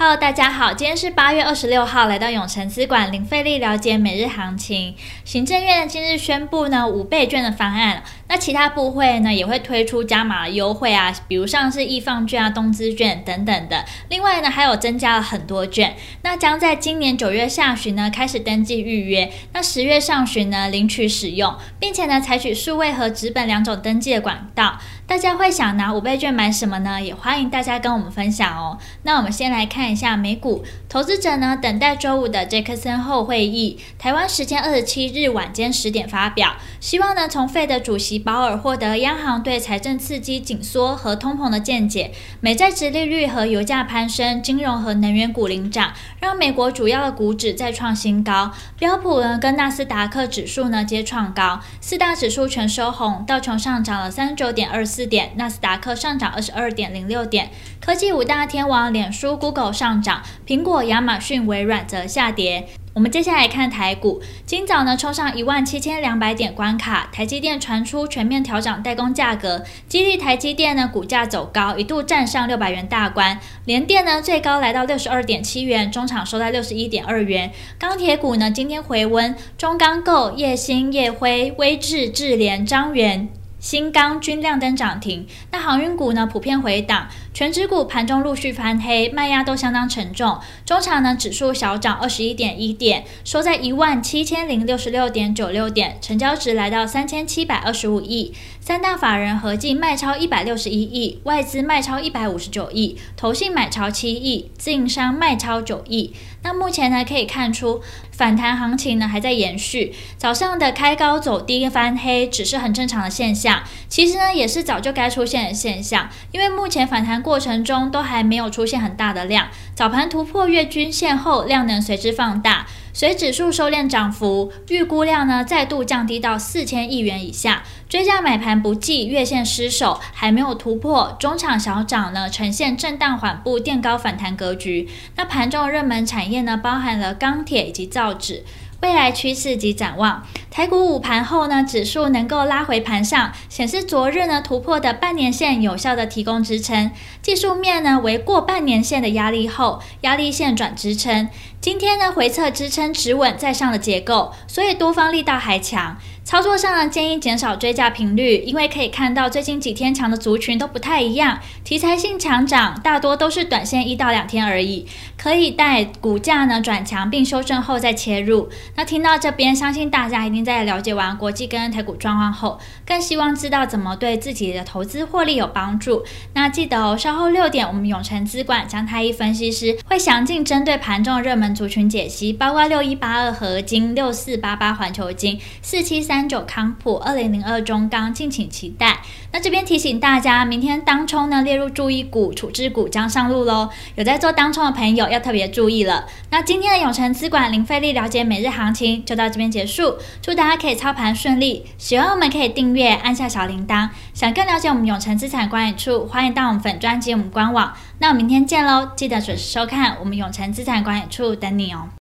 Hello，大家好，今天是八月二十六号，来到永诚资管零费力了解每日行情。行政院今日宣布呢五倍券的方案，那其他部会呢也会推出加码优惠啊，比如像是易放券啊、东资券等等的。另外呢还有增加了很多券，那将在今年九月下旬呢开始登记预约，那十月上旬呢领取使用，并且呢采取数位和纸本两种登记的管道。大家会想拿五倍券买什么呢？也欢迎大家跟我们分享哦。那我们先来看看一下美股，投资者呢等待周五的杰克森霍会议，台湾时间二十七日晚间十点发表，希望呢从费的主席鲍尔获得央行对财政刺激紧缩和通膨的见解。美债殖利率和油价攀升，金融和能源股领涨，让美国主要的股指再创新高，标普呢跟纳斯达克指数呢皆创高，四大指数全收红，道琼上涨了三十九点二。四点，纳斯达克上涨二十二点零六点，科技五大天王脸书、Google 上涨，苹果、亚马逊、微软则下跌。我们接下来看台股，今早呢冲上一万七千两百点关卡，台积电传出全面调涨代工价格，激励台积电呢股价走高，一度站上六百元大关。联电呢最高来到六十二点七元，中场收在六十一点二元。钢铁股呢今天回温，中钢构、烨兴、烨辉、威致、智联、彰元。新钢均亮灯涨停，那航运股呢普遍回档，权值股盘中陆续翻黑，卖压都相当沉重。中场呢指数小涨二十一点一点，收在一万七千零六十六点九六点，成交值来到三千七百二十五亿。三大法人合计卖超一百六十一亿，外资卖超一百五十九亿，投信买超七亿，自营商卖超九亿。那目前呢可以看出反弹行情呢还在延续，早上的开高走低翻黑只是很正常的现象，其实呢也是早就该出现的现象，因为目前反弹过程中都还没有出现很大的量，早盘突破月均线后量能随之放大。随指数收敛涨幅，预估量呢再度降低到四千亿元以下，追价买盘不济，月线失守，还没有突破，中场小涨呢呈现震荡缓步垫高反弹格局。那盘中的热门产业呢包含了钢铁以及造报纸。未来趋势及展望，台股午盘后呢，指数能够拉回盘上，显示昨日呢突破的半年线有效的提供支撑。技术面呢为过半年线的压力后，压力线转支撑。今天呢回测支撑止稳在上的结构，所以多方力道还强。操作上呢，建议减少追价频率，因为可以看到最近几天强的族群都不太一样，题材性强涨，大多都是短线一到两天而已，可以待股价呢转强并修正后再切入。那听到这边，相信大家一定在了解完国际跟台股状况后，更希望知道怎么对自己的投资获利有帮助。那记得哦，稍后六点，我们永诚资管张太一分析师会详尽针对盘中热门族群解析，包括六一八二合金、六四八八环球金、四七三。三九康普，二零零二中钢，敬请期待。那这边提醒大家，明天当冲呢列入注意股、处置股将上路喽。有在做当冲的朋友要特别注意了。那今天的永诚资管零费力了解每日行情就到这边结束，祝大家可以操盘顺利。喜欢我们可以订阅，按下小铃铛。想更了解我们永诚资产管理处，欢迎到我们粉专辑我们官网。那我们明天见喽，记得准时收看我们永诚资产管理处等你哦。